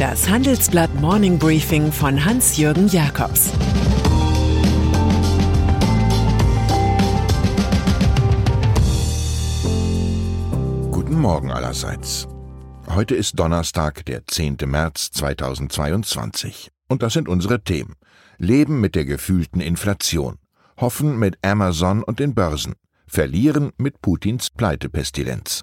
Das Handelsblatt Morning Briefing von Hans-Jürgen Jakobs Guten Morgen allerseits. Heute ist Donnerstag, der 10. März 2022. Und das sind unsere Themen. Leben mit der gefühlten Inflation. Hoffen mit Amazon und den Börsen. Verlieren mit Putins Pleitepestilenz.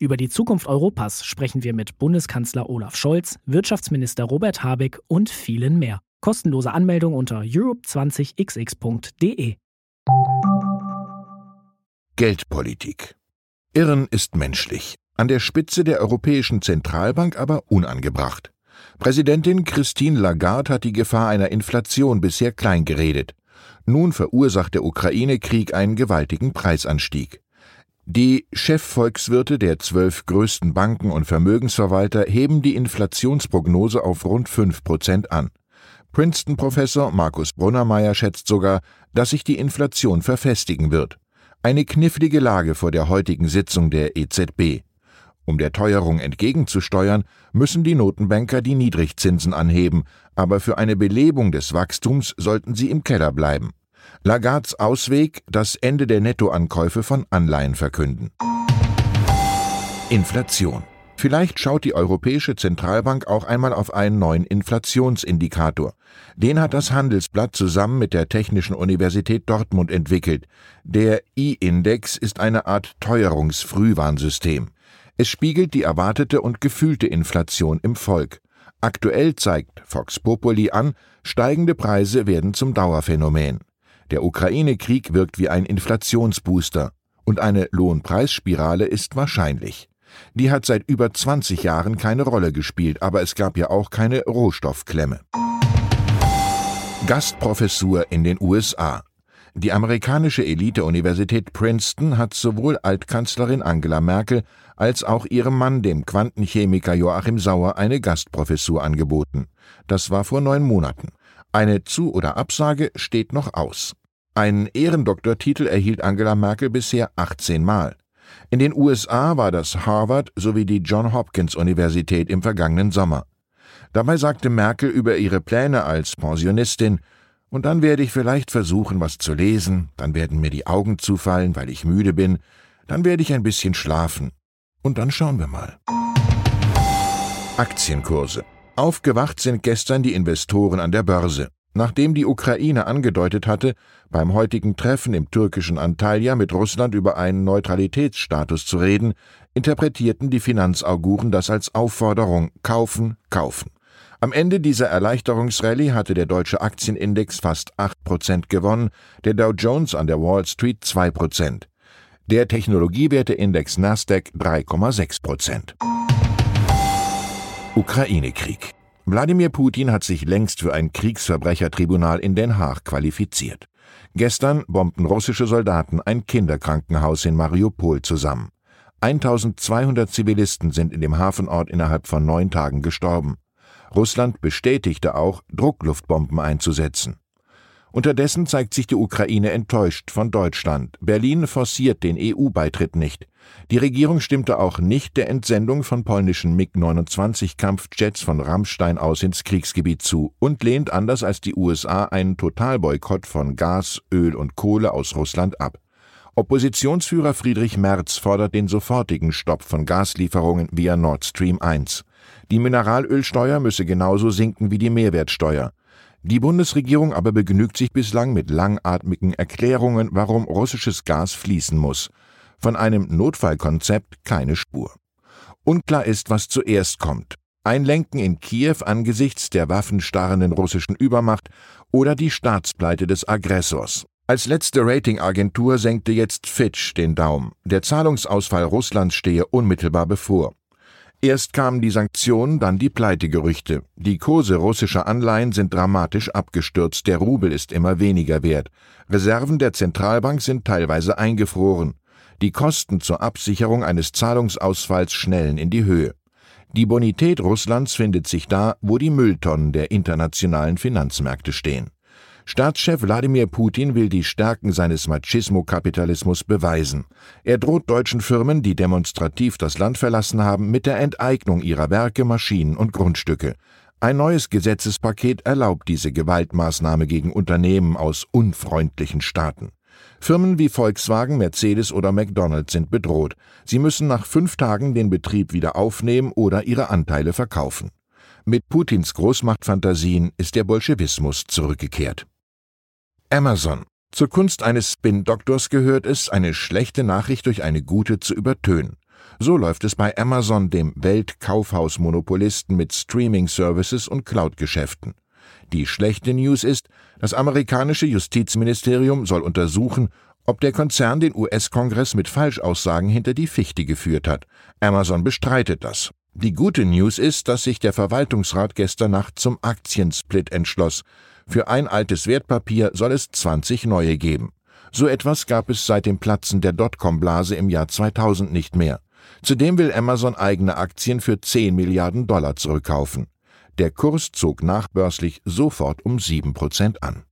Über die Zukunft Europas sprechen wir mit Bundeskanzler Olaf Scholz, Wirtschaftsminister Robert Habeck und vielen mehr. Kostenlose Anmeldung unter europe20xx.de. Geldpolitik. Irren ist menschlich, an der Spitze der Europäischen Zentralbank aber unangebracht. Präsidentin Christine Lagarde hat die Gefahr einer Inflation bisher klein geredet. Nun verursacht der Ukraine-Krieg einen gewaltigen Preisanstieg. Die Chefvolkswirte der zwölf größten Banken und Vermögensverwalter heben die Inflationsprognose auf rund fünf Prozent an. Princeton-Professor Markus Brunnermeier schätzt sogar, dass sich die Inflation verfestigen wird. Eine knifflige Lage vor der heutigen Sitzung der EZB. Um der Teuerung entgegenzusteuern, müssen die Notenbanker die Niedrigzinsen anheben, aber für eine Belebung des Wachstums sollten sie im Keller bleiben. Lagards Ausweg das Ende der Nettoankäufe von Anleihen verkünden. Inflation. Vielleicht schaut die Europäische Zentralbank auch einmal auf einen neuen Inflationsindikator. Den hat das Handelsblatt zusammen mit der Technischen Universität Dortmund entwickelt. Der I-Index ist eine Art Teuerungsfrühwarnsystem. Es spiegelt die erwartete und gefühlte Inflation im Volk. Aktuell zeigt Fox Populi an, steigende Preise werden zum Dauerphänomen. Der Ukraine-Krieg wirkt wie ein Inflationsbooster und eine Lohnpreisspirale ist wahrscheinlich. Die hat seit über 20 Jahren keine Rolle gespielt, aber es gab ja auch keine Rohstoffklemme. Gastprofessur in den USA. Die amerikanische Elite-Universität Princeton hat sowohl Altkanzlerin Angela Merkel als auch ihrem Mann, dem Quantenchemiker Joachim Sauer, eine Gastprofessur angeboten. Das war vor neun Monaten. Eine Zu- oder Absage steht noch aus. Einen Ehrendoktortitel erhielt Angela Merkel bisher 18 Mal. In den USA war das Harvard sowie die John Hopkins Universität im vergangenen Sommer. Dabei sagte Merkel über ihre Pläne als Pensionistin, und dann werde ich vielleicht versuchen, was zu lesen, dann werden mir die Augen zufallen, weil ich müde bin, dann werde ich ein bisschen schlafen, und dann schauen wir mal. Aktienkurse. Aufgewacht sind gestern die Investoren an der Börse. Nachdem die Ukraine angedeutet hatte, beim heutigen Treffen im türkischen Antalya mit Russland über einen Neutralitätsstatus zu reden, interpretierten die Finanzauguren das als Aufforderung kaufen, kaufen. Am Ende dieser Erleichterungsrallye hatte der deutsche Aktienindex fast 8% gewonnen, der Dow Jones an der Wall Street 2%. Der Technologiewerteindex Nasdaq 3,6%. Ukraine-Krieg. Wladimir Putin hat sich längst für ein Kriegsverbrechertribunal in Den Haag qualifiziert. Gestern bombten russische Soldaten ein Kinderkrankenhaus in Mariupol zusammen. 1200 Zivilisten sind in dem Hafenort innerhalb von neun Tagen gestorben. Russland bestätigte auch, Druckluftbomben einzusetzen. Unterdessen zeigt sich die Ukraine enttäuscht von Deutschland. Berlin forciert den EU-Beitritt nicht. Die Regierung stimmte auch nicht der Entsendung von polnischen MiG-29-Kampfjets von Rammstein aus ins Kriegsgebiet zu und lehnt anders als die USA einen Totalboykott von Gas, Öl und Kohle aus Russland ab. Oppositionsführer Friedrich Merz fordert den sofortigen Stopp von Gaslieferungen via Nord Stream 1. Die Mineralölsteuer müsse genauso sinken wie die Mehrwertsteuer. Die Bundesregierung aber begnügt sich bislang mit langatmigen Erklärungen, warum russisches Gas fließen muss. Von einem Notfallkonzept keine Spur. Unklar ist, was zuerst kommt. Einlenken in Kiew angesichts der waffenstarrenden russischen Übermacht oder die Staatspleite des Aggressors. Als letzte Ratingagentur senkte jetzt Fitch den Daumen. Der Zahlungsausfall Russlands stehe unmittelbar bevor. Erst kamen die Sanktionen, dann die Pleitegerüchte. Die Kurse russischer Anleihen sind dramatisch abgestürzt, der Rubel ist immer weniger wert. Reserven der Zentralbank sind teilweise eingefroren. Die Kosten zur Absicherung eines Zahlungsausfalls schnellen in die Höhe. Die Bonität Russlands findet sich da, wo die Mülltonnen der internationalen Finanzmärkte stehen. Staatschef Wladimir Putin will die Stärken seines Machismo-Kapitalismus beweisen. Er droht deutschen Firmen, die demonstrativ das Land verlassen haben, mit der Enteignung ihrer Werke, Maschinen und Grundstücke. Ein neues Gesetzespaket erlaubt diese Gewaltmaßnahme gegen Unternehmen aus unfreundlichen Staaten. Firmen wie Volkswagen, Mercedes oder McDonald's sind bedroht. Sie müssen nach fünf Tagen den Betrieb wieder aufnehmen oder ihre Anteile verkaufen. Mit Putins Großmachtfantasien ist der Bolschewismus zurückgekehrt. Amazon. Zur Kunst eines Spin-Doktors gehört es, eine schlechte Nachricht durch eine gute zu übertönen. So läuft es bei Amazon, dem Weltkaufhausmonopolisten mit Streaming-Services und Cloud-Geschäften. Die schlechte News ist, das amerikanische Justizministerium soll untersuchen, ob der Konzern den US-Kongress mit Falschaussagen hinter die Fichte geführt hat. Amazon bestreitet das. Die gute News ist, dass sich der Verwaltungsrat gestern Nacht zum Aktiensplit entschloss. Für ein altes Wertpapier soll es 20 neue geben. So etwas gab es seit dem Platzen der Dotcom-Blase im Jahr 2000 nicht mehr. Zudem will Amazon eigene Aktien für 10 Milliarden Dollar zurückkaufen. Der Kurs zog nachbörslich sofort um 7% an.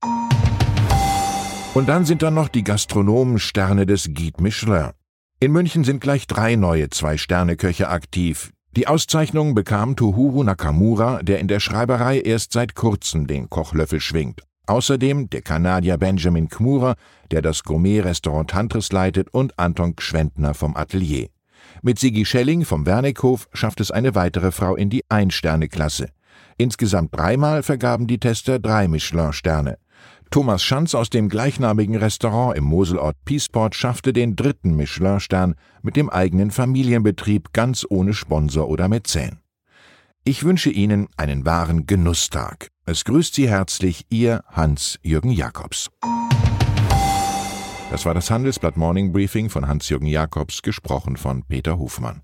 Und dann sind da noch die Gastronomensterne des Guide Michelin. In München sind gleich drei neue Zwei-Sterne-Köche aktiv, die Auszeichnung bekam Tohuru Nakamura, der in der Schreiberei erst seit kurzem den Kochlöffel schwingt. Außerdem der Kanadier Benjamin Kmura, der das Gourmet-Restaurant Tantris leitet, und Anton Gschwendner vom Atelier. Mit Sigi Schelling vom Wernighof schafft es eine weitere Frau in die Ein-Sterne-Klasse. Insgesamt dreimal vergaben die Tester drei Michelin-Sterne. Thomas Schanz aus dem gleichnamigen Restaurant im Moselort Peaceport schaffte den dritten Michelin-Stern mit dem eigenen Familienbetrieb ganz ohne Sponsor oder Mäzen. Ich wünsche Ihnen einen wahren Genusstag. Es grüßt Sie herzlich Ihr Hans-Jürgen Jakobs. Das war das Handelsblatt Morning Briefing von Hans-Jürgen Jakobs, gesprochen von Peter Hofmann.